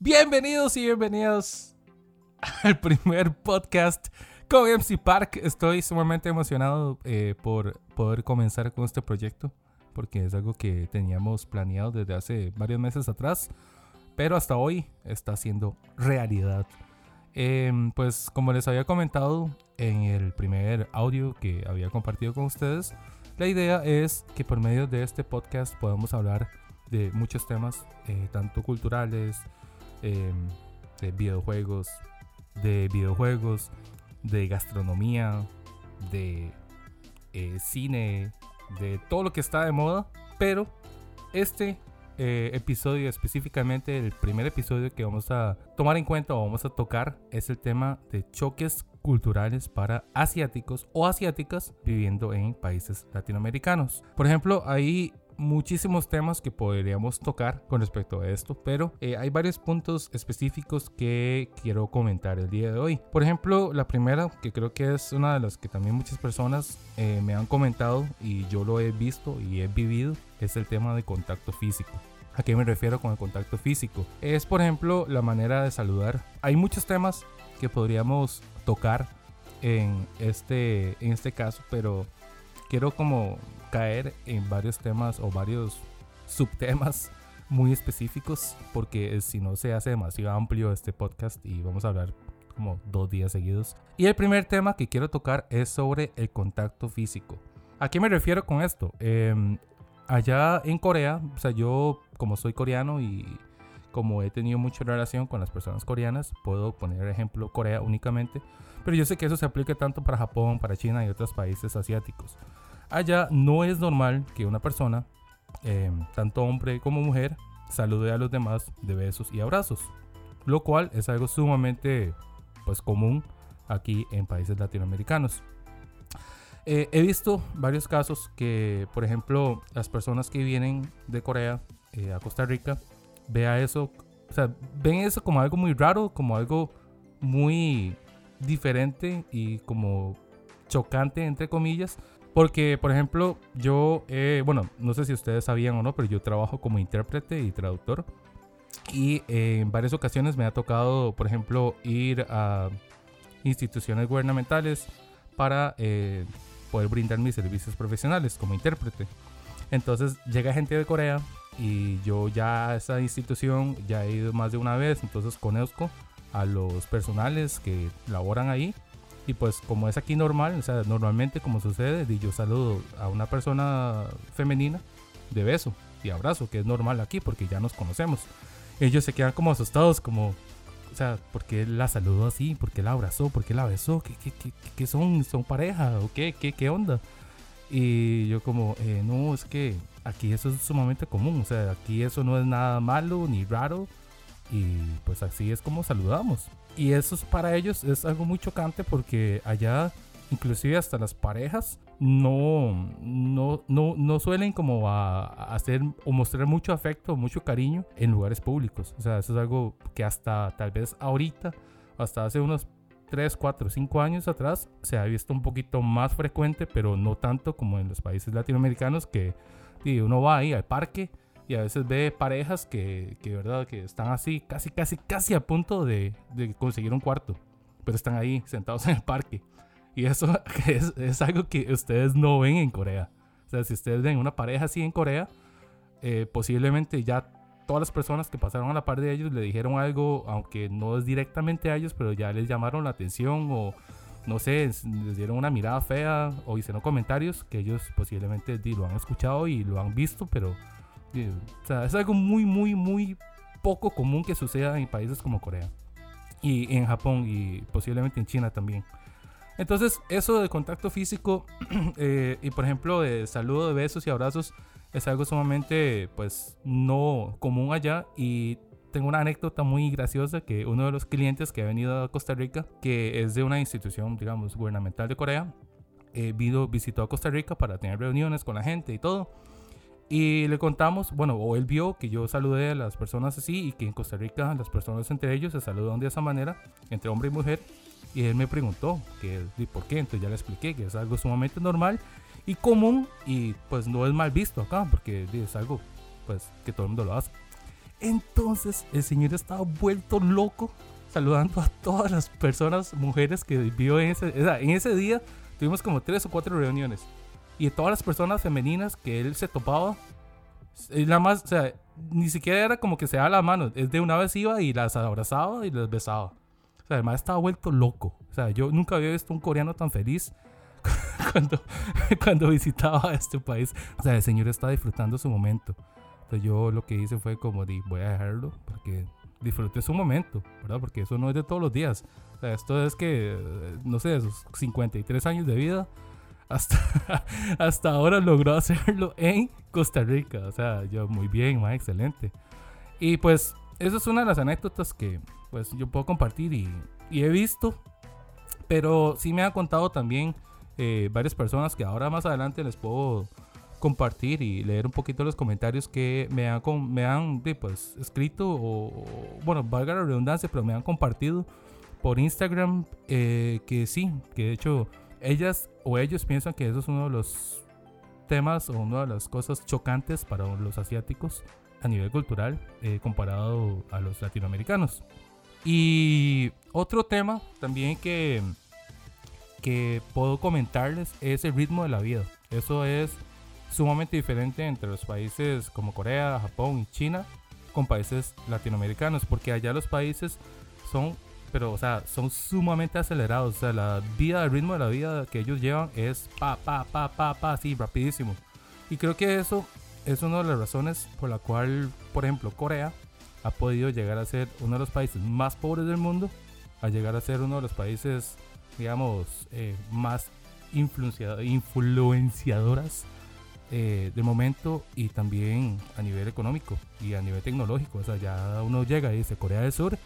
Bienvenidos y bienvenidos al primer podcast con MC Park. Estoy sumamente emocionado eh, por poder comenzar con este proyecto porque es algo que teníamos planeado desde hace varios meses atrás, pero hasta hoy está siendo realidad. Em, pues como les había comentado en el primer audio que había compartido con ustedes, la idea es que por medio de este podcast podamos hablar de muchos temas, eh, tanto culturales, Em, de videojuegos, de videojuegos, de gastronomía, de eh, cine, de todo lo que está de moda. Pero este eh, episodio específicamente, el primer episodio que vamos a tomar en cuenta o vamos a tocar es el tema de choques culturales para asiáticos o asiáticas viviendo en países latinoamericanos. Por ejemplo, ahí muchísimos temas que podríamos tocar con respecto a esto, pero eh, hay varios puntos específicos que quiero comentar el día de hoy. Por ejemplo, la primera, que creo que es una de las que también muchas personas eh, me han comentado y yo lo he visto y he vivido, es el tema de contacto físico. ¿A qué me refiero con el contacto físico? Es, por ejemplo, la manera de saludar. Hay muchos temas que podríamos tocar en este, en este caso, pero quiero como caer en varios temas o varios subtemas muy específicos porque si no se hace demasiado amplio este podcast y vamos a hablar como dos días seguidos. Y el primer tema que quiero tocar es sobre el contacto físico. ¿A qué me refiero con esto? Em, allá en Corea, o sea, yo como soy coreano y como he tenido mucha relación con las personas coreanas, puedo poner ejemplo Corea únicamente, pero yo sé que eso se aplica tanto para Japón, para China y otros países asiáticos. Allá no es normal que una persona, em, tanto hombre como mujer, salude a los demás de besos y abrazos, lo cual es algo sumamente pues común aquí en países latinoamericanos. Eh, he visto varios casos que, por ejemplo, las personas que vienen de Corea eh, a Costa Rica, vea eso, o sea, ven eso como algo muy raro, como algo muy diferente y como chocante, entre comillas, porque, por ejemplo, yo, bueno, no sé si ustedes sabían o no, pero yo trabajo como intérprete y traductor. Y en varias ocasiones me ha tocado, por ejemplo, ir a instituciones gubernamentales para eh, poder brindar mis servicios profesionales como intérprete. Entonces llega gente de Corea y yo ya a esa institución ya he ido más de una vez, entonces conozco a los personales que laboran ahí y pues como es aquí normal, o sea, normalmente como sucede, yo saludo a una persona femenina de beso y abrazo, que es normal aquí porque ya nos conocemos. Ellos se quedan como asustados, como, o sea, ¿por qué la saludó así? ¿Por qué la abrazó? ¿Por qué la besó? ¿Qué, qué, qué, qué son? ¿Son pareja? ¿O qué, qué, qué onda? Y yo como, eh, no, es que aquí eso es sumamente común, o sea, aquí eso no es nada malo ni raro y pues así es como saludamos. Y eso es para ellos es algo muy chocante porque allá inclusive hasta las parejas no, no, no, no suelen como a, hacer o mostrar mucho afecto, mucho cariño en lugares públicos. O sea, eso es algo que hasta tal vez ahorita, hasta hace unos 3, 4, 5 años atrás, se ha visto un poquito más frecuente, pero no tanto como en los países latinoamericanos que uno va ahí al parque y a veces ve parejas que, que verdad, que están así, casi, casi, casi a punto de, de conseguir un cuarto. Pero están ahí, sentados en el parque. Y eso es, es, algo que ustedes no ven en Corea. O sea, si ustedes ven una pareja así en Corea, eh, posiblemente ya todas las personas que pasaron a la par de ellos le dijeron algo, aunque no es directamente a ellos, pero ya les llamaron la atención o no sé, les dieron una mirada fea o hicieron comentarios que ellos posiblemente lo han escuchado y lo han visto, pero o sea, es algo muy, muy, muy poco común que suceda en países como Corea. Y en Japón y posiblemente en China también. Entonces, eso de contacto físico eh, y por ejemplo de saludo de besos y abrazos es algo sumamente pues no común allá y tengo una anécdota muy graciosa que uno de los clientes que ha venido a Costa Rica, que es de una institución, digamos, gubernamental de Corea, eh, vino, visitó a Costa Rica para tener reuniones con la gente y todo. Y le contamos, bueno, o él vio que yo saludé a las personas así y que en Costa Rica las personas entre ellos se saludan de esa manera, entre hombre y mujer. Y él me preguntó que, por qué, entonces ya le expliqué que es algo sumamente normal y común y pues no es mal visto acá porque es algo pues que todo el mundo lo hace. Entonces el señor estaba vuelto loco saludando a todas las personas, mujeres que vio en ese, en ese día. Tuvimos como tres o cuatro reuniones. Y todas las personas femeninas que él se topaba, nada más, o sea, ni siquiera era como que se daba la mano. Es de una vez iba y las abrazaba y las besaba. O sea, además estaba vuelto loco. O sea, yo nunca había visto un coreano tan feliz cuando, cuando visitaba este país. O sea, el señor está disfrutando su momento. Entonces yo lo que hice fue como, di, voy a dejarlo porque disfrute su momento, ¿verdad? Porque eso no es de todos los días. O sea, esto es que, no sé, esos 53 años de vida, hasta, hasta ahora logró hacerlo en Costa Rica. O sea, yo muy bien, más excelente. Y pues, eso es una de las anécdotas que pues yo puedo compartir y, y he visto, pero sí me han contado también eh, varias personas que ahora más adelante les puedo compartir y leer un poquito los comentarios que me han, me han pues, escrito o, bueno, valga la redundancia, pero me han compartido por Instagram eh, que sí, que de hecho ellas o ellos piensan que eso es uno de los temas o una de las cosas chocantes para los asiáticos a nivel cultural eh, comparado a los latinoamericanos. Y otro tema también que, que puedo comentarles es el ritmo de la vida. Eso es sumamente diferente entre los países como Corea, Japón y China con países latinoamericanos, porque allá los países son, pero o sea, son sumamente acelerados, o sea, la vida, el ritmo de la vida que ellos llevan es pa, pa, pa, pa, pa, así, rapidísimo. Y creo que eso es una de las razones por la cual, por ejemplo, Corea ha podido llegar a ser uno de los países más pobres del mundo, a llegar a ser uno de los países, digamos, eh, más influenciadoras eh, de momento y también a nivel económico y a nivel tecnológico. O sea, ya uno llega y dice Corea del Sur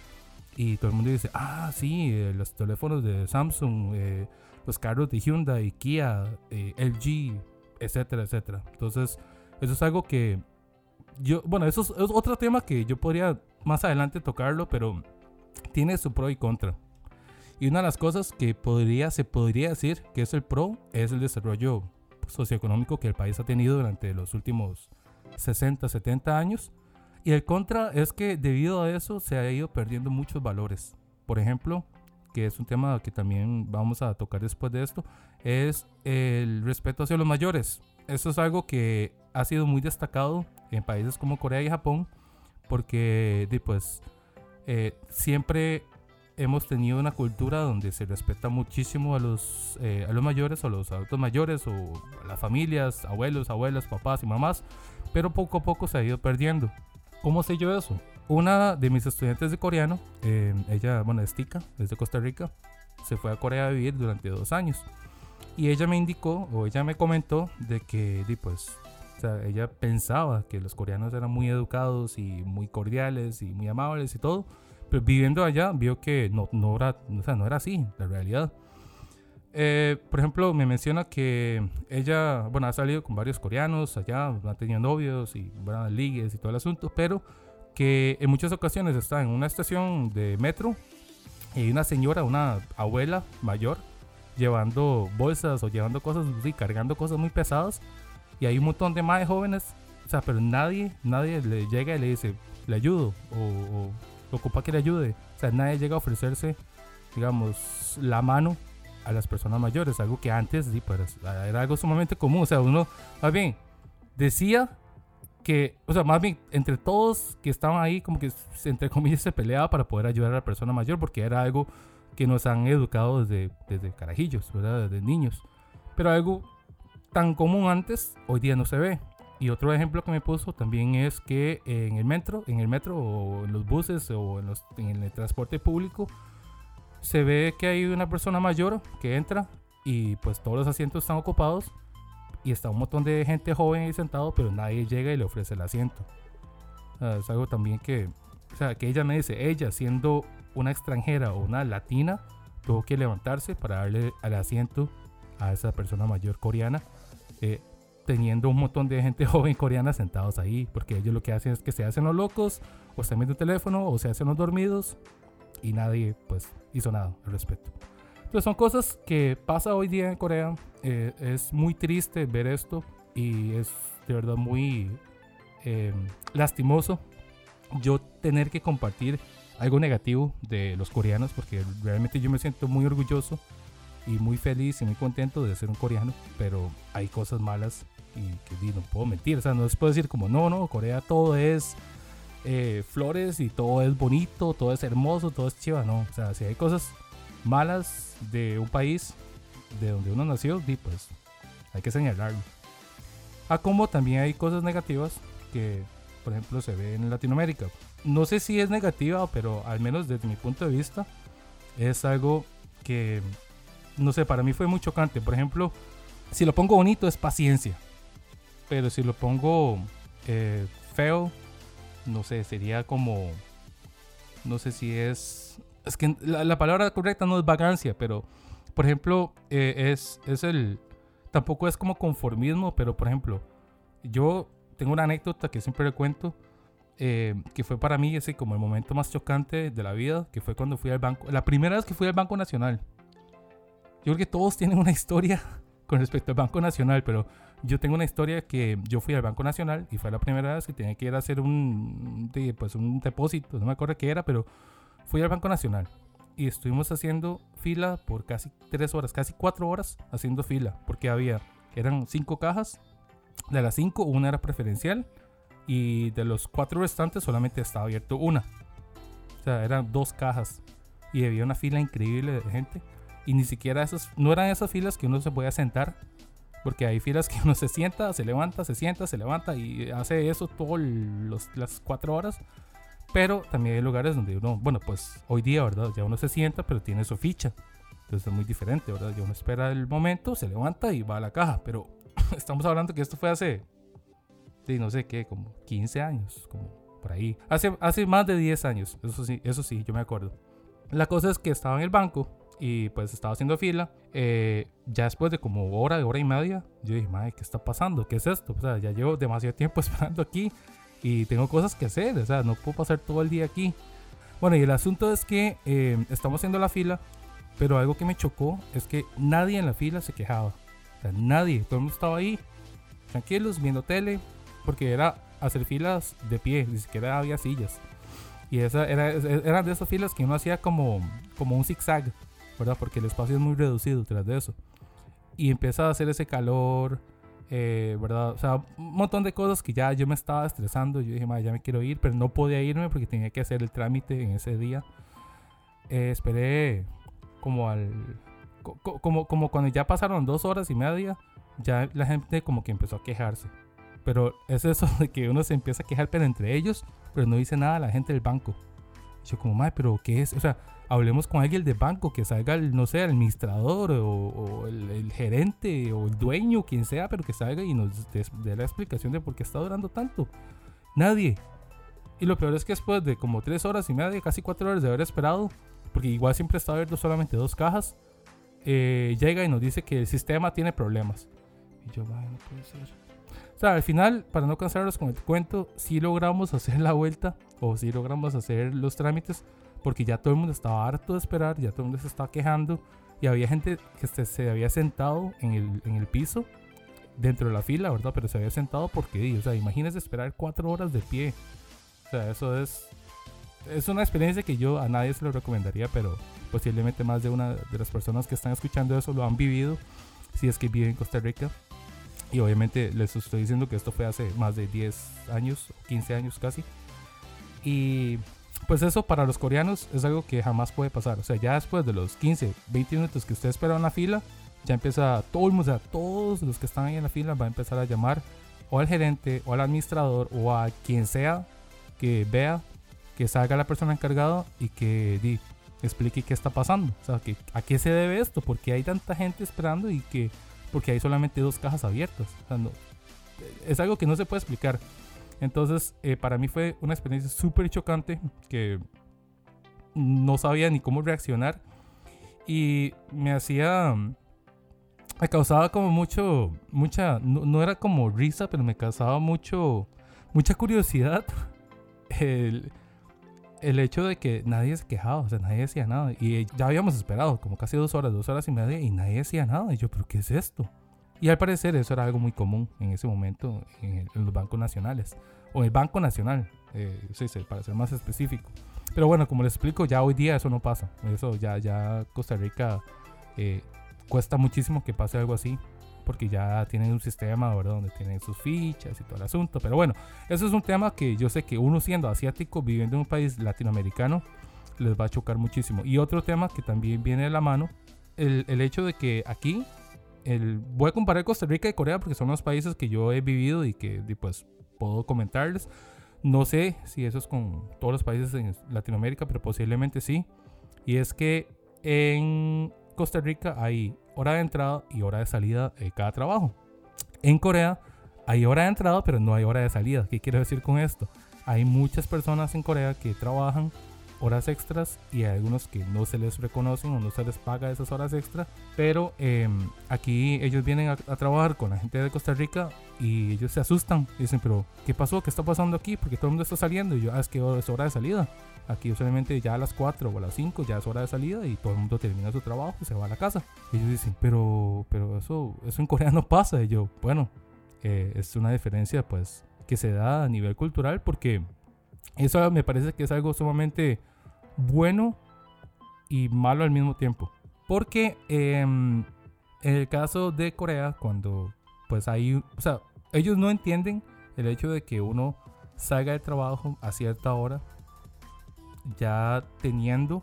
y todo el mundo dice, ah, sí, eh, los teléfonos de Samsung, eh, los carros de Hyundai, Kia, LG, etcétera, etcétera. Entonces, eso es algo que yo, bueno, eso es, es otro tema que yo podría más adelante tocarlo, pero tiene su pro y contra. Y una de las cosas que podría, se podría decir que es el pro es el desarrollo socioeconómico que el país ha tenido durante los últimos 60, 70 años. Y el contra es que debido a eso se ha ido perdiendo muchos valores. Por ejemplo, que es un tema que también vamos a tocar después de esto, es el respeto hacia los mayores. Eso es algo que ha sido muy destacado en países como Corea y Japón, porque pues, eh, siempre hemos tenido una cultura donde se respeta muchísimo a los, eh, a los mayores o los adultos mayores o a las familias, abuelos, abuelas, papás y mamás, pero poco a poco se ha ido perdiendo. ¿Cómo sé yo eso? Una de mis estudiantes de coreano, eh, ella, bueno, es tica, es de Costa Rica, se fue a Corea a vivir durante dos años. Y ella me indicó, o ella me comentó, de que, pues, o sea, ella pensaba que los coreanos eran muy educados y muy cordiales y muy amables y todo, pero viviendo allá vio que no, no, era, o sea, no era así, la realidad. Eh, por ejemplo, me menciona que ella, bueno, ha salido con varios coreanos allá, ha tenido novios y bueno, ligues y todo el asunto, pero que en muchas ocasiones está en una estación de metro y una señora, una abuela mayor, llevando bolsas o llevando cosas, sí, cargando cosas muy pesadas y hay un montón de más jóvenes, o sea, pero nadie, nadie le llega y le dice, le ayudo o ocupa que le ayude. O sea, nadie llega a ofrecerse, digamos, la mano a las personas mayores, algo que antes sí, pues, era algo sumamente común. O sea, uno, más bien, decía que, o sea, más bien, entre todos que estaban ahí, como que, entre comillas, se peleaba para poder ayudar a la persona mayor, porque era algo que nos han educado desde, desde carajillos, ¿verdad? Desde niños. Pero algo tan común antes, hoy día no se ve. Y otro ejemplo que me puso también es que en el metro, en el metro o en los buses o en, los, en el transporte público, se ve que hay una persona mayor que entra y pues todos los asientos están ocupados y está un montón de gente joven ahí sentado, pero nadie llega y le ofrece el asiento. es algo también que, o sea, que ella me dice, ella siendo una extranjera o una latina, tuvo que levantarse para darle el asiento a esa persona mayor coreana. Eh, teniendo un montón de gente joven coreana sentados ahí, porque ellos lo que hacen es que se hacen los locos, o se meten el teléfono, o se hacen los dormidos, y nadie pues hizo nada al respecto. Entonces son cosas que pasa hoy día en Corea, eh, es muy triste ver esto, y es de verdad muy em, lastimoso yo tener que compartir algo negativo de los coreanos, porque realmente yo me siento muy orgulloso y muy feliz y muy contento de ser un coreano, pero hay cosas malas y que no puedo mentir, o sea, no les puedo decir como, no, no, Corea todo es eh, flores y todo es bonito, todo es hermoso, todo es chiva, no, o sea, si hay cosas malas de un país de donde uno nació, pues hay que señalarlo. A como también hay cosas negativas que, por ejemplo, se ve en Latinoamérica. No sé si es negativa, pero al menos desde mi punto de vista, es algo que, no sé, para mí fue muy chocante. Por ejemplo, si lo pongo bonito es paciencia. Pero si lo pongo eh, feo, no sé, sería como, no sé si es, es que la, palabra correcta no es vagancia, pero, por ejemplo, eh, es, es el, tampoco es como conformismo, pero, por ejemplo, yo tengo una anécdota que siempre le cuento, eh, que fue para mí ese como el momento más chocante de la vida, que fue cuando fui al banco, la primera vez que fui al Banco Nacional. Yo creo que todos tienen una historia con respecto al Banco Nacional, pero yo tengo una historia que yo fui al Banco Nacional y fue la primera vez que tenía que ir a hacer un, pues un depósito, no me acuerdo qué era, pero fui al Banco Nacional y estuvimos haciendo fila por casi tres horas, casi cuatro horas haciendo fila, porque había, eran cinco cajas, de las cinco una era preferencial y de los cuatro restantes solamente estaba abierto una. O sea, eran dos cajas y había una fila increíble de gente y ni siquiera esas, no eran esas filas que uno se podía sentar, porque hay filas que uno se sienta, se levanta, se sienta, se levanta y hace eso todas las cuatro horas. Pero también hay lugares donde uno, bueno, pues hoy día, ¿verdad? Ya uno se sienta, pero tiene su ficha. Entonces es muy diferente, ¿verdad? Ya uno espera el momento, se levanta y va a la caja. Pero estamos hablando que esto fue hace, sí, no sé qué, como 15 años, como por ahí. Hace, hace más de 10 años, eso sí, eso sí, yo me acuerdo. La cosa es que estaba en el banco y pues estaba haciendo fila. Eh, ya después de como hora, hora y media, yo dije, madre, ¿qué está pasando? ¿Qué es esto? O sea, ya llevo demasiado tiempo esperando aquí y tengo cosas que hacer, o sea, no puedo pasar todo el día aquí. Bueno, y el asunto es que eh, estamos haciendo la fila, pero algo que me chocó es que nadie en la fila se quejaba. O sea, nadie, todo el mundo estaba ahí, tranquilos, viendo tele, porque era hacer filas de pie, ni siquiera había sillas. Y esa era, eran de esas filas que uno hacía como, como un zigzag. ¿Verdad? Porque el espacio es muy reducido tras de eso. Y empieza a hacer ese calor, eh, ¿verdad? O sea, un montón de cosas que ya yo me estaba estresando. Yo dije, ya me quiero ir, pero no podía irme porque tenía que hacer el trámite en ese día. Eh, esperé como al. como, como cuando ya pasaron dos horas y media, ya la gente como que empezó a quejarse. Pero es eso de que uno se empieza a quejar, pero entre ellos, pero no dice nada a la gente del banco. Yo como, madre, pero ¿qué es? O sea, hablemos con alguien del banco, que salga, el, no sé, el administrador o, el, gerente o el dueño, quien sea, pero que salga y nos dé la explicación de por qué está durando tanto. Nadie. Y lo peor es que después de como tres horas y media, casi cuatro horas de haber esperado, porque igual siempre está abierto solamente dos cajas, eh, llega y nos dice que el sistema tiene problemas. Y yo, vaya, no puede ser. O sea, al final, para no cansarlos con el cuento, sí logramos hacer la vuelta o sí logramos hacer los trámites porque ya todo el mundo estaba harto de esperar, ya todo el mundo se estaba quejando y había gente que se, había sentado en el, en el, piso dentro de la fila, ¿verdad? Pero se había sentado porque, o sea, imagínese esperar cuatro horas de pie. O sea, eso es, es una experiencia que yo a nadie se lo recomendaría, pero posiblemente más de una de las personas que están escuchando eso lo han vivido, si es que viven en Costa Rica. Y obviamente les estoy diciendo que esto fue hace más de 10 años, 15 años casi. Y pues eso para los coreanos es algo que jamás puede pasar. O sea, ya después de los 15, 20 minutos que usted espera en la fila, ya empieza todo el mundo, o sea, todos los que están ahí en la fila va a empezar a llamar o al gerente o al administrador o a quien sea que vea que salga la persona encargada y que di, explique qué está pasando. O sea, que, a qué se debe esto, porque hay tanta gente esperando y que porque hay solamente dos cajas abiertas. O no, es algo que no se puede explicar. Entonces, eh, para mí fue una experiencia súper chocante que no sabía ni cómo reaccionar y me hacía me causaba como mucho mucha no, era como risa pero me causaba mucho mucha curiosidad el, el, hecho de que nadie se quejaba o sea nadie decía nada y ya habíamos esperado como casi dos horas dos horas y media y nadie decía nada y yo pero qué es esto y al parecer eso era algo muy común en ese momento en, los bancos nacionales. O el Banco Nacional. eh, sí, sí, para ser más específico. Pero bueno, como les explico, ya hoy día eso no pasa. Eso ya, ya Costa Rica eh, cuesta muchísimo que pase algo así. Porque ya tienen un sistema, ¿verdad? Donde tienen sus fichas y todo el asunto. Pero bueno, eso es un tema que yo sé que uno siendo asiático, viviendo en un país latinoamericano, les va a chocar muchísimo. Y otro tema que también viene de la mano, el, el hecho de que aquí, el, voy a comparar Costa Rica y Corea porque son los países que yo he vivido y que pues puedo comentarles. No sé si eso es con todos los países en Latinoamérica, pero posiblemente sí. Y es que en Costa Rica hay hora de entrada y hora de salida de cada trabajo. En Corea hay hora de entrada, pero no hay hora de salida. ¿Qué quiero decir con esto? Hay muchas personas en Corea que trabajan horas extras y hay algunos que no se les reconocen o no se les paga esas horas extras. Pero em, aquí ellos vienen a, trabajar con la gente de Costa Rica y ellos se asustan. dicen, pero ¿qué pasó? ¿Qué está pasando aquí? Porque todo el mundo está saliendo. Y yo, ah, es que es hora de salida. Aquí solamente ya a las 4 o a las 5 ya es hora de salida y todo el mundo termina su trabajo y se va a la casa. Y ellos dicen, pero, pero eso, eso en Corea no pasa. Y yo, bueno, eh, es una diferencia pues que se da a nivel cultural porque eso me parece que es algo sumamente bueno y malo al mismo tiempo. Porque em, en el caso de Corea, cuando pues hay, o sea, ellos no entienden el hecho de que uno salga de trabajo a cierta hora ya teniendo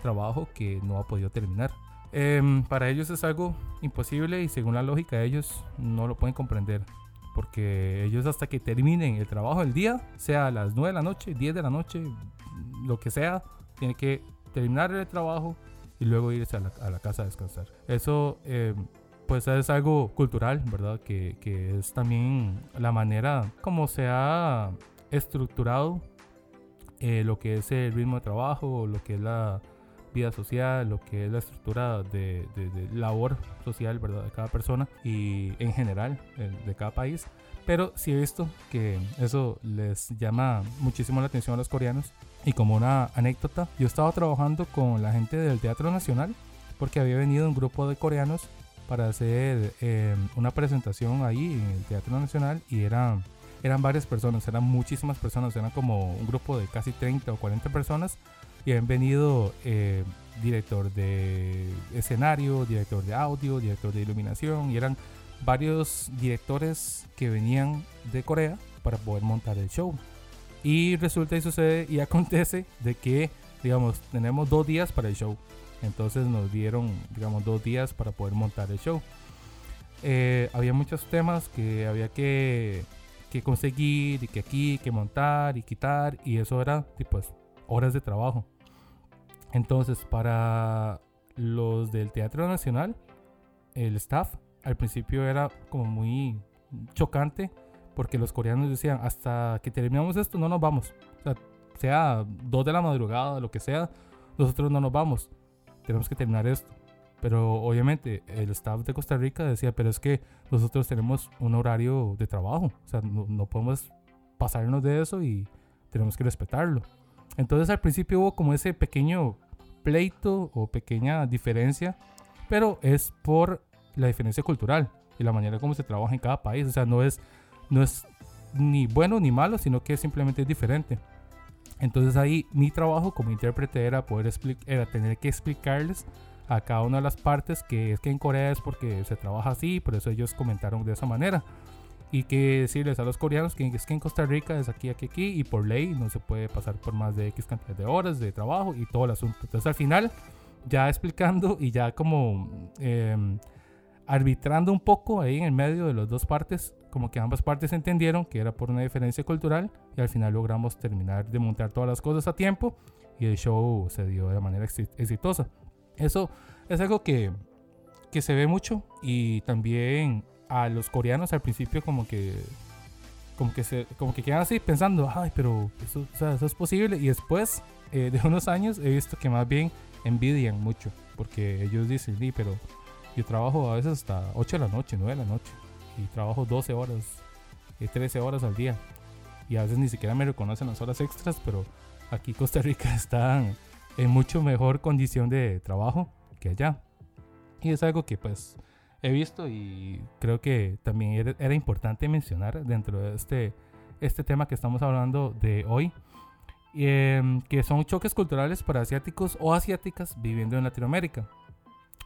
trabajo que no ha podido terminar. Em, para ellos es algo imposible y según la lógica de ellos no lo pueden comprender. Porque ellos hasta que terminen el trabajo del día, sea a las 9 de la noche, 10 de la noche, lo que sea, tiene que terminar el trabajo y luego irse a la, casa a descansar. Eso eh, pues es algo cultural, ¿verdad? Que, que, es también la manera como se ha estructurado eh, lo que es el ritmo de trabajo, lo que es la vida social, lo que es la estructura de, de, labor social, ¿verdad? De cada persona y en general de cada país. Pero sí he visto que eso les llama muchísimo la atención a los coreanos. Y como una anécdota, yo estaba trabajando con la gente del Teatro Nacional porque había venido un grupo de coreanos para hacer eh, una presentación ahí en el Teatro Nacional y eran, eran varias personas, eran muchísimas personas, eran como un grupo de casi 30 o 40 personas y habían venido eh, director de escenario, director de audio, director de iluminación y eran varios directores que venían de Corea para poder montar el show. Y resulta y sucede y acontece de que, digamos, tenemos dos días para el show. Entonces nos dieron, digamos, dos días para poder montar el show. Eh, había muchos temas que había que, que conseguir y que aquí, que montar y quitar. Y eso era, pues, horas de trabajo. Entonces, para los del Teatro Nacional, el staff al principio era como muy chocante porque los coreanos decían, hasta que terminamos esto no nos vamos. O sea, sea dos de la madrugada, lo que sea, nosotros no nos vamos. Tenemos que terminar esto. Pero obviamente el staff de Costa Rica decía, pero es que nosotros tenemos un horario de trabajo. O sea, no, no podemos pasarnos de eso y tenemos que respetarlo. Entonces al principio hubo como ese pequeño pleito o pequeña diferencia, pero es por la diferencia cultural y la manera como se trabaja en cada país. O sea, no es no es ni bueno ni malo, sino que simplemente es diferente. Entonces ahí mi trabajo como intérprete era poder era tener que explicarles a cada una de las partes que es que en Corea es porque se trabaja así, por eso ellos comentaron de esa manera. Y que decirles a los coreanos que es que en Costa Rica es aquí, aquí, aquí, y por ley no se puede pasar por más de X cantidad de horas de trabajo y todo el asunto. Entonces al final, ya explicando y ya como em, arbitrando un poco ahí en el medio de las dos partes, como que ambas partes entendieron que era por una diferencia cultural y al final logramos terminar de montar todas las cosas a tiempo y el show se dio de manera exitosa. Eso es algo que, que se ve mucho y también a los coreanos al principio como que como que se como que quedan así pensando ay pero eso, eso es posible y después eh, de unos años he visto que más bien envidian mucho porque ellos dicen sí pero yo trabajo a veces hasta 8 de la noche 9 de la noche y trabajo 12 horas, y 13 horas al día. Y a veces ni siquiera me reconocen las horas extras, pero aquí Costa Rica está en mucho mejor condición de trabajo que allá. Y es algo que pues he visto y creo que también era, importante mencionar dentro de este este tema que estamos hablando de hoy, em, que son choques culturales para asiáticos o asiáticas viviendo en Latinoamérica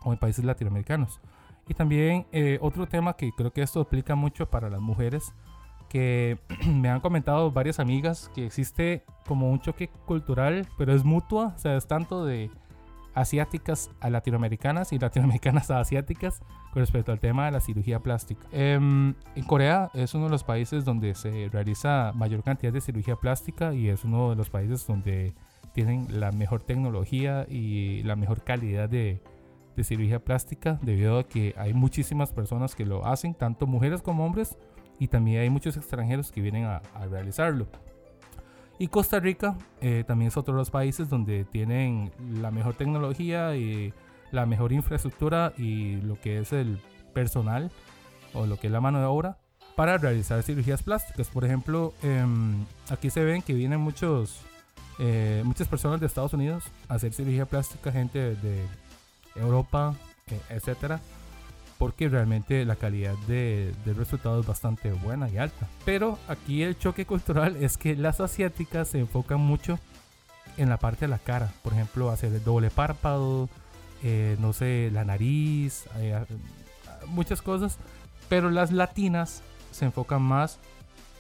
o en países latinoamericanos. Y también eh, otro tema que creo que esto aplica mucho para las mujeres, que me han comentado varias amigas que existe como un choque cultural, pero es mutua, o sea, es tanto de asiáticas a latinoamericanas y latinoamericanas a asiáticas con respecto al tema de la cirugía plástica. Em, en Corea es uno de los países donde se realiza mayor cantidad de cirugía plástica y es uno de los países donde tienen la mejor tecnología y la mejor calidad de, de cirugía plástica debido a que hay muchísimas personas que lo hacen, tanto mujeres como hombres, y también hay muchos extranjeros que vienen a, realizarlo. Y Costa Rica eh, también es otro de los países donde tienen la mejor tecnología y la mejor infraestructura y lo que es el personal o lo que es la mano de obra para realizar cirugías plásticas. Por ejemplo, em, aquí se ven que vienen muchos, eh, muchas personas de Estados Unidos a hacer cirugía plástica, gente de, Europa, etcétera, porque realmente la calidad de, del resultado es bastante buena y alta. Pero aquí el choque cultural es que las asiáticas se enfocan mucho en la parte de la cara, por ejemplo, hacer el doble párpado, eh, no sé, la nariz, eh, muchas cosas, pero las latinas se enfocan más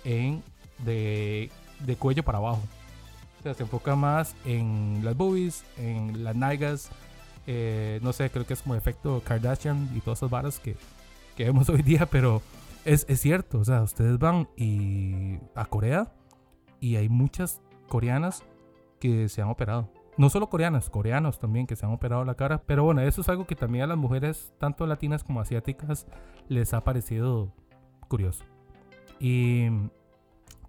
en de, de cuello para abajo. O sea, se enfoca más en las boobies, en las nalgas, eh, no sé, creo que es como efecto Kardashian y todas esas varas que, que vemos hoy día, pero es, es, cierto, o sea, ustedes van y a Corea y hay muchas coreanas que se han operado. No solo coreanas, coreanos también que se han operado la cara. Pero bueno, eso es algo que también a las mujeres, tanto latinas como asiáticas, les ha parecido curioso. Y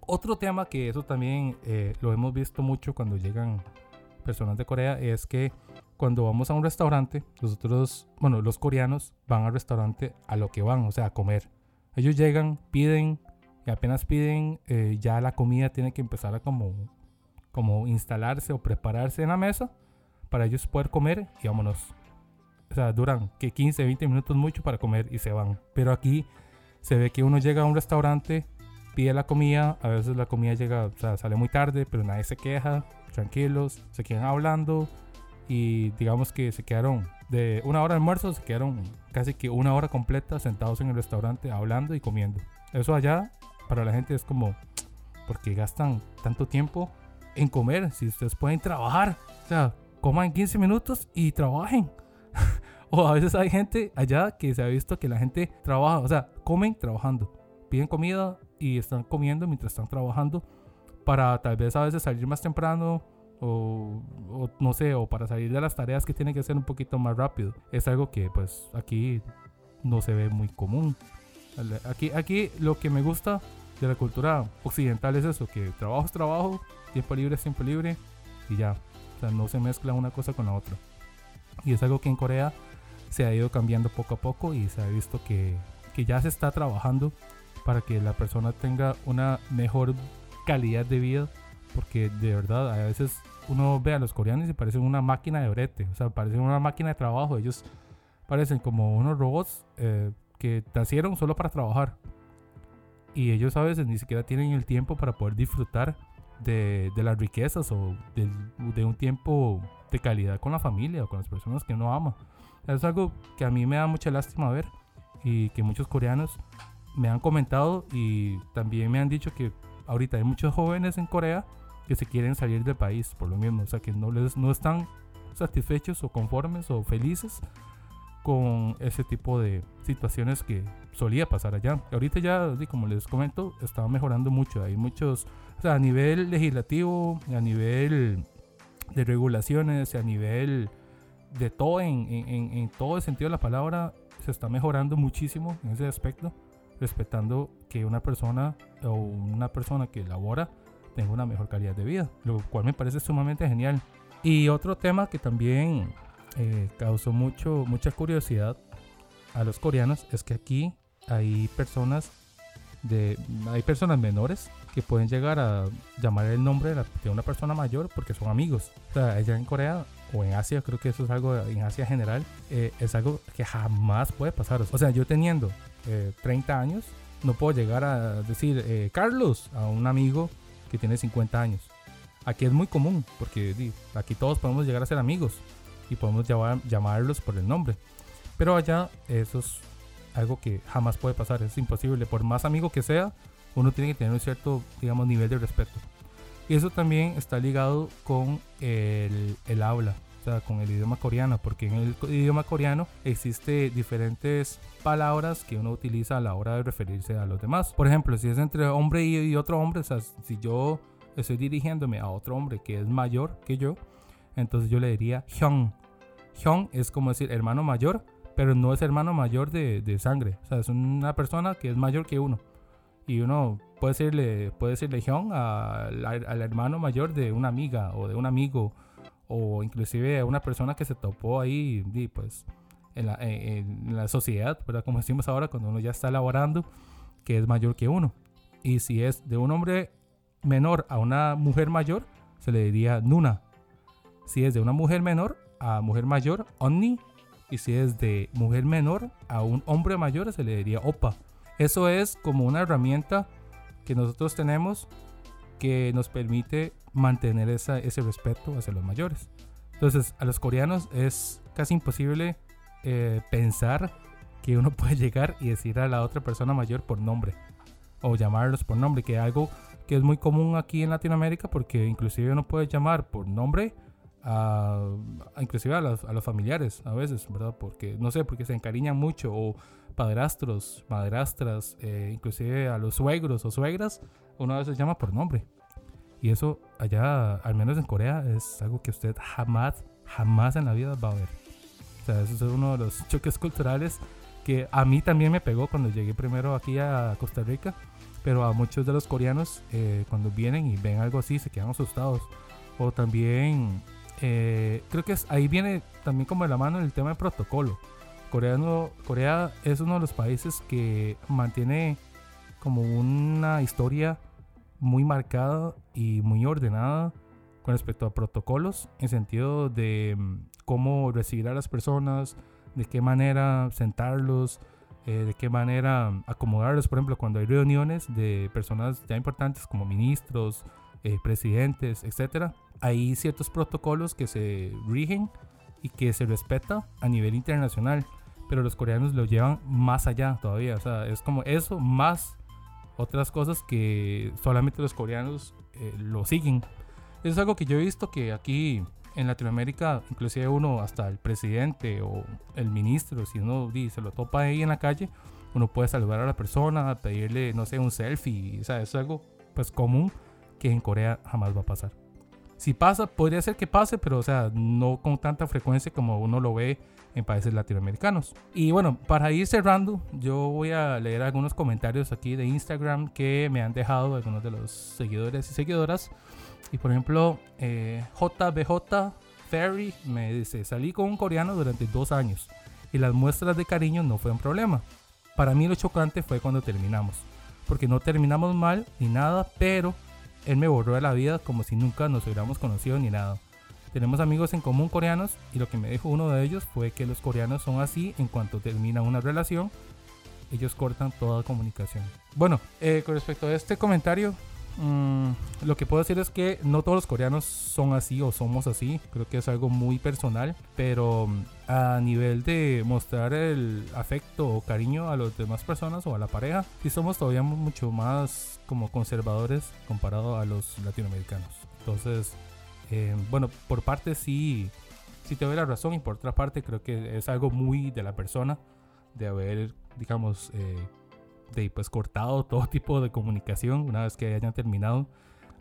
otro tema que eso también eh, lo hemos visto mucho cuando llegan personas de Corea es que cuando vamos a un restaurante, nosotros, bueno, los coreanos van al restaurante a lo que van, o sea, a comer. Ellos llegan, piden, y apenas piden, eh, ya la comida tiene que empezar a como, como instalarse o prepararse en la mesa para ellos poder comer y vámonos. O sea, duran que 15, 20 minutos mucho para comer y se van. Pero aquí se ve que uno llega a un restaurante, pide la comida, a veces la comida llega, o sea, sale muy tarde, pero nadie se queja, tranquilos, se quedan hablando y digamos que se quedaron de una hora de almuerzo, se quedaron casi que una hora completa sentados en el restaurante hablando y comiendo. Eso allá para la gente es como, porque gastan tanto tiempo en comer? Si ustedes pueden trabajar, o sea, coman 15 minutos y trabajen. o a veces hay gente allá que se ha visto que la gente trabaja, o sea, comen trabajando, piden comida y están comiendo mientras están trabajando para tal vez a veces salir más temprano o, no sé, o para salir de las tareas que tiene que hacer un poquito más rápido. Es algo que pues aquí no se ve muy común. Aquí, aquí lo que me gusta de la cultura occidental es eso, que trabajo es trabajo, tiempo libre es tiempo libre y ya. O sea, no se mezcla una cosa con la otra. Y es algo que en Corea se ha ido cambiando poco a poco y se ha visto que, que ya se está trabajando para que la persona tenga una mejor calidad de vida porque de verdad a veces uno ve a los coreanos y parecen una máquina de brete, o sea, parecen una máquina de trabajo, ellos parecen como unos robots eh, que nacieron solo para trabajar y ellos a veces ni siquiera tienen el tiempo para poder disfrutar de, de las riquezas o de, de, un tiempo de calidad con la familia o con las personas que uno ama. Es algo que a mí me da mucha lástima ver y que muchos coreanos me han comentado y también me han dicho que ahorita hay muchos jóvenes en Corea que se quieren salir del país por lo mismo, o sea que no, les, no están satisfechos o conformes o felices con ese tipo de situaciones que solía pasar allá. Ahorita ya, como les comento, está mejorando mucho. Hay muchos, o sea, a nivel legislativo, a nivel de regulaciones, a nivel de todo, en, en, en todo el sentido de la palabra, se está mejorando muchísimo en ese aspecto, respetando que una persona o una persona que labora tenga una mejor calidad de vida, lo cual me parece sumamente genial. Y otro tema que también eh, causó mucho, mucha curiosidad a los coreanos es que aquí hay personas de hay personas menores que pueden llegar a llamar el nombre de, una persona mayor porque son amigos. O sea, allá en Corea o en Asia, creo que eso es algo en Asia general, eh, es algo que jamás puede pasar. O sea, yo teniendo 30 eh, años, no puedo llegar a decir eh, Carlos a un amigo que tiene 50 años. Aquí es muy común porque aquí todos podemos llegar a ser amigos y podemos llamarlos por el nombre. Pero allá eso es algo que jamás puede pasar, es imposible. Por más amigo que sea, uno tiene que tener un cierto, digamos, nivel de respeto. Y eso también está ligado con el habla, con el idioma coreano, porque en el idioma coreano existe diferentes palabras que uno utiliza a la hora de referirse a los demás. Por ejemplo, si es entre hombre y, otro hombre, o sea, si yo estoy dirigiéndome a otro hombre que es mayor que yo, entonces yo le diría hyung. Hyung es como decir hermano mayor, pero no es hermano mayor de, de sangre. O sea, es una persona que es mayor que uno. Y uno puede decirle, puede decirle Hyun al, al hermano mayor de una amiga o de un amigo o inclusive a una persona que se topó ahí, pues, en la, en la sociedad, ¿verdad? Como decimos ahora, cuando uno ya está elaborando, que es mayor que uno. Y si es de un hombre menor a una mujer mayor, se le diría Nuna. Si es de una mujer menor a mujer mayor, Onni. Y si es de mujer menor a un hombre mayor, se le diría Opa. Eso es como una herramienta que nosotros tenemos que nos permite mantener ese respeto hacia los mayores. Entonces, a los coreanos es casi imposible eh, pensar que uno puede llegar y decir a la otra persona mayor por nombre o llamarlos por nombre, que es algo que es muy común aquí en Latinoamérica porque inclusive uno puede llamar por nombre a, inclusive a los, a los, familiares a veces, ¿verdad? Porque no sé, porque se encariñan mucho o padrastros, madrastras, eh, inclusive a los suegros o suegras, uno a veces llama por nombre. Y eso allá, al menos en Corea, es algo que usted jamás, jamás en la vida va a ver. O sea, eso es uno de los choques culturales que a mí también me pegó cuando llegué primero aquí a Costa Rica. Pero a muchos de los coreanos, eh, cuando vienen y ven algo así, se quedan asustados. O también, eh, creo que ahí viene también como de la mano el tema del protocolo. Corea es uno de los países que mantiene como una historia muy marcada y muy ordenada con respecto a protocolos en sentido de mm, cómo recibir a las personas, de qué manera sentarlos, eh, de qué manera acomodarlos. Por ejemplo, cuando hay reuniones de personas ya importantes como ministros, eh, presidentes, etc. Hay ciertos protocolos que se rigen y que se respeta a nivel internacional pero los coreanos lo llevan más allá todavía. O sea, es como eso más otras cosas que solamente los coreanos eh, lo siguen. Eso es algo que yo he visto que aquí en Latinoamérica, inclusive uno, hasta el presidente o el ministro, si uno se lo topa ahí en la calle, uno puede saludar a la persona, pedirle, no sé, un selfie. O sea, eso es algo pues común que en Corea jamás va a pasar. Si pasa, podría ser que pase, pero o sea, no con tanta frecuencia como uno lo ve en países latinoamericanos. Y bueno, para ir cerrando, yo voy a leer algunos comentarios aquí de Instagram que me han dejado algunos de los seguidores y seguidoras. Y por ejemplo, eh, JBJ Ferry me dice, salí con un coreano durante dos años y las muestras de cariño no fue un problema. Para mí lo chocante fue cuando terminamos, porque no terminamos mal ni nada, pero él me borró de la vida como si nunca nos hubiéramos conocido ni nada. Tenemos amigos en común coreanos y lo que me dijo uno de ellos fue que los coreanos son así en cuanto termina una relación, ellos cortan toda comunicación. Bueno, eh, con respecto a este comentario, mm, lo que puedo decir es que no todos los coreanos son así o somos así, creo que es algo muy personal, pero mm, a nivel de mostrar el afecto o cariño a las demás personas o a la pareja, sí somos todavía mucho más como conservadores comparado a los latinoamericanos. Entonces, eh, bueno, por parte sí, sí te doy la razón y por otra parte creo que es algo muy de la persona de haber, digamos, eh, de pues cortado todo tipo de comunicación una vez que hayan terminado.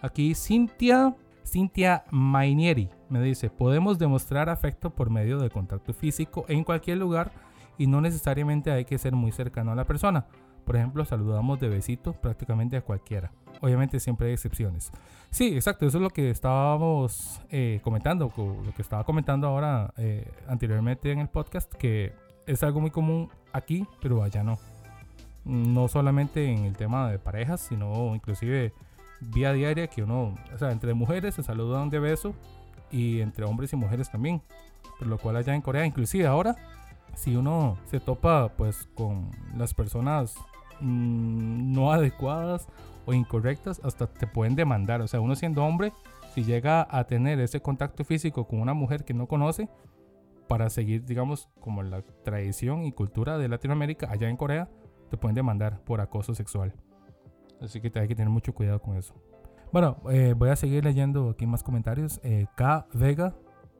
Aquí Cintia, Cintia Mainieri me dice, podemos demostrar afecto por medio de contacto físico en cualquier lugar y no necesariamente hay que ser muy cercano a la persona. Por ejemplo, saludamos de besito prácticamente a cualquiera. Obviamente siempre hay excepciones. Sí, exacto, eso es lo que estábamos eh, comentando, lo que estaba comentando ahora eh, anteriormente en el podcast, que es algo muy común aquí, pero allá no. No solamente en el tema de parejas, sino inclusive vía diaria que uno, o sea, entre mujeres se saludan de beso y entre hombres y mujeres también. Por lo cual allá en Corea, inclusive ahora, si uno se topa pues con las personas mm, no adecuadas o incorrectas, hasta te pueden demandar. O sea, uno siendo hombre, si llega a tener ese contacto físico con una mujer que no conoce, para seguir, digamos, como la tradición y cultura de Latinoamérica, allá en Corea, te pueden demandar por acoso sexual. Así que hay que tener mucho cuidado con eso. Bueno, eh, voy a seguir leyendo aquí más comentarios. Eh, K. Vega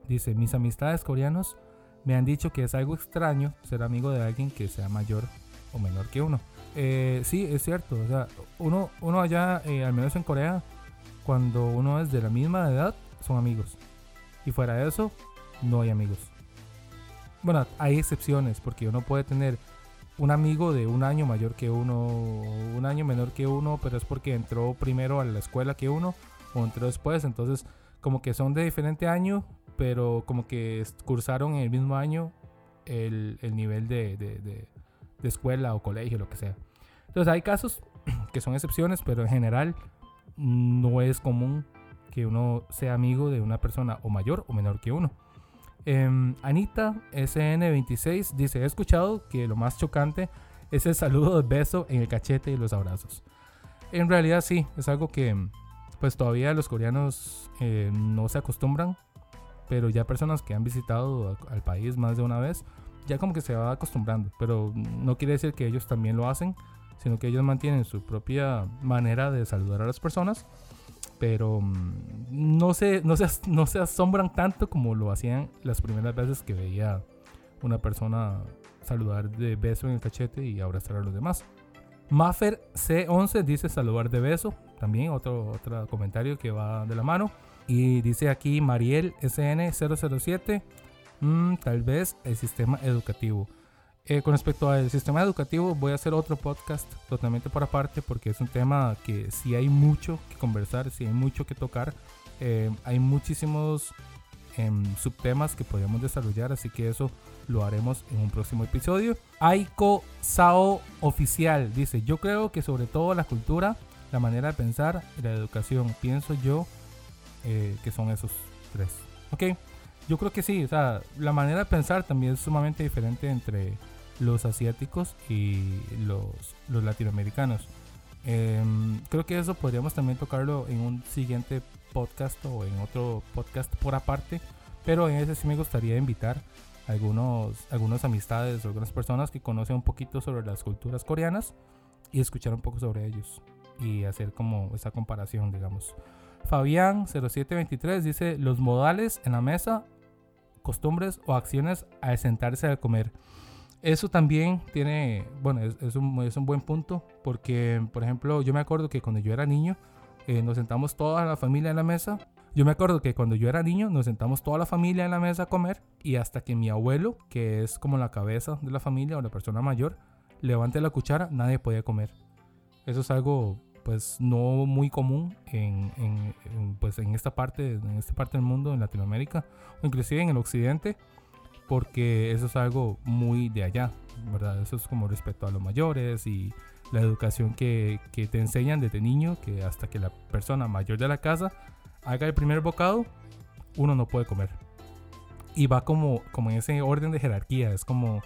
dice, mis amistades coreanos me han dicho que es algo extraño ser amigo de alguien que sea mayor o menor que uno. Eh, sí, es cierto. O sea, uno, uno allá, al menos en Corea, cuando uno es de la misma edad, son amigos. Y fuera de eso, no hay amigos. Bueno, hay excepciones porque uno puede tener un amigo de un año mayor que uno, un año menor que uno, pero es porque entró primero a la escuela que uno o entró después. Entonces, como que son de diferente año, pero como que cursaron en el mismo año el, nivel de, de, escuela o colegio, lo que sea. Entonces, hay casos que son excepciones, pero en general no es común que uno sea amigo de una persona o mayor o menor que uno. Em, Anita SN26 dice, he escuchado que lo más chocante es el saludo de beso en el cachete y los abrazos. En realidad sí, es algo que pues todavía los coreanos eh, no se acostumbran, pero ya personas que han visitado al país más de una vez, ya como que se va acostumbrando, pero no quiere decir que ellos también lo hacen, sino que ellos mantienen su propia manera de saludar a las personas pero mm, no se, no, se, no se asombran tanto como lo hacían las primeras veces que veía una persona saludar de beso en el cachete y abrazar a los demás. Maffer C11 dice saludar de beso, también otro, otro comentario que va de la mano. Y dice aquí Mariel SN007, mm, tal vez el sistema educativo. Eh, con respecto al sistema educativo, voy a hacer otro podcast totalmente por aparte porque es un tema que sí hay mucho que conversar, sí hay mucho que tocar. Eh, hay muchísimos em, subtemas que podríamos desarrollar, así que eso lo haremos en un próximo episodio. Aiko Sao Oficial dice: Yo creo que sobre todo la cultura, la manera de pensar y la educación, pienso yo eh, que son esos tres. Ok, yo creo que sí, o sea, la manera de pensar también es sumamente diferente entre los asiáticos y los, los latinoamericanos. Em, creo que eso podríamos también tocarlo en un siguiente podcast o en otro podcast por aparte, pero en ese sí me gustaría invitar algunos, algunas amistades o algunas personas que conocen un poquito sobre las culturas coreanas y escuchar un poco sobre ellos y hacer como esa comparación, digamos. Fabián 0723 dice los modales en la mesa, costumbres o acciones al sentarse a comer. Eso también tiene, bueno, es, un, es, un, buen punto porque, por ejemplo, yo me acuerdo que cuando yo era niño, eh, nos sentamos toda la familia en la mesa. Yo me acuerdo que cuando yo era niño, nos sentamos toda la familia en la mesa a comer y hasta que mi abuelo, que es como la cabeza de la familia o la persona mayor, levante la cuchara, nadie podía comer. Eso es algo pues no muy común en, en, pues, en esta parte en esta parte del mundo en Latinoamérica o inclusive en el occidente porque eso es algo muy de allá, ¿verdad? Eso es como respecto a los mayores y la educación que, que, te enseñan desde niño, que hasta que la persona mayor de la casa haga el primer bocado, uno no puede comer. Y va como, como en ese orden de jerarquía, es como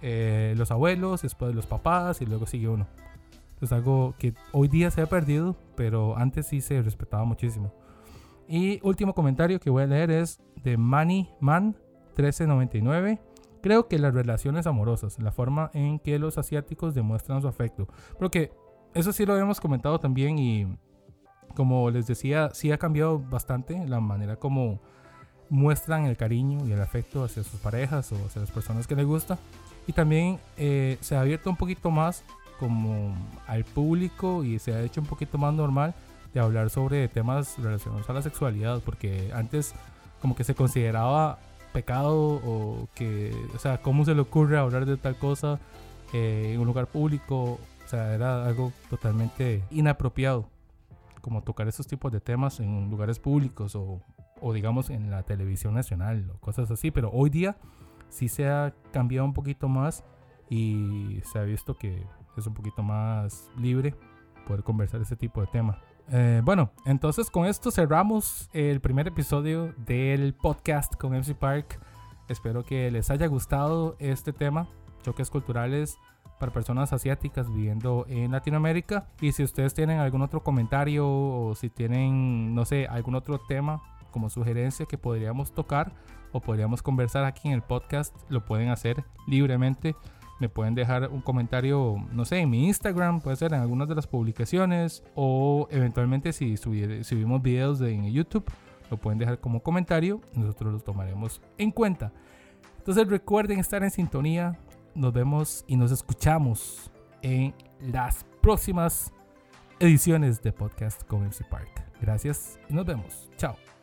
eh, los abuelos, después los papás y luego sigue uno. Es algo que hoy día se ha perdido, pero antes sí se respetaba muchísimo. Y último comentario que voy a leer es de Manny Man 1399. Creo que las relaciones amorosas, la forma en que los asiáticos demuestran su afecto. Porque eso sí lo habíamos comentado también y como les decía, sí ha cambiado bastante la manera como muestran el cariño y el afecto hacia sus parejas o hacia las personas que les gusta. Y también eh, se ha abierto un poquito más como al público y se ha hecho un poquito más normal de hablar sobre temas relacionados a la sexualidad. Porque antes como que se consideraba pecado o que, o sea, cómo se le ocurre hablar de tal cosa eh, en un lugar público, o sea, era algo totalmente inapropiado, como tocar esos tipos de temas en lugares públicos o, o digamos en la televisión nacional o cosas así, pero hoy día sí se ha cambiado un poquito más y se ha visto que es un poquito más libre poder conversar ese tipo de temas. Eh, bueno, entonces con esto cerramos el primer episodio del podcast con MC Park. Espero que les haya gustado este tema. choques culturales para personas asiáticas viviendo en Latinoamérica. Y si ustedes tienen algún otro comentario o si tienen, no sé, algún otro tema como sugerencia que podríamos tocar o podríamos conversar aquí en el podcast, lo pueden hacer libremente. Me pueden dejar un comentario, no sé, en mi Instagram, puede ser en algunas de las publicaciones o eventualmente si subimos videos de, en YouTube, lo pueden dejar como comentario, nosotros los tomaremos en cuenta. Entonces recuerden estar en sintonía, nos vemos y nos escuchamos en las próximas ediciones de podcast con Park. Gracias y nos vemos. Chao.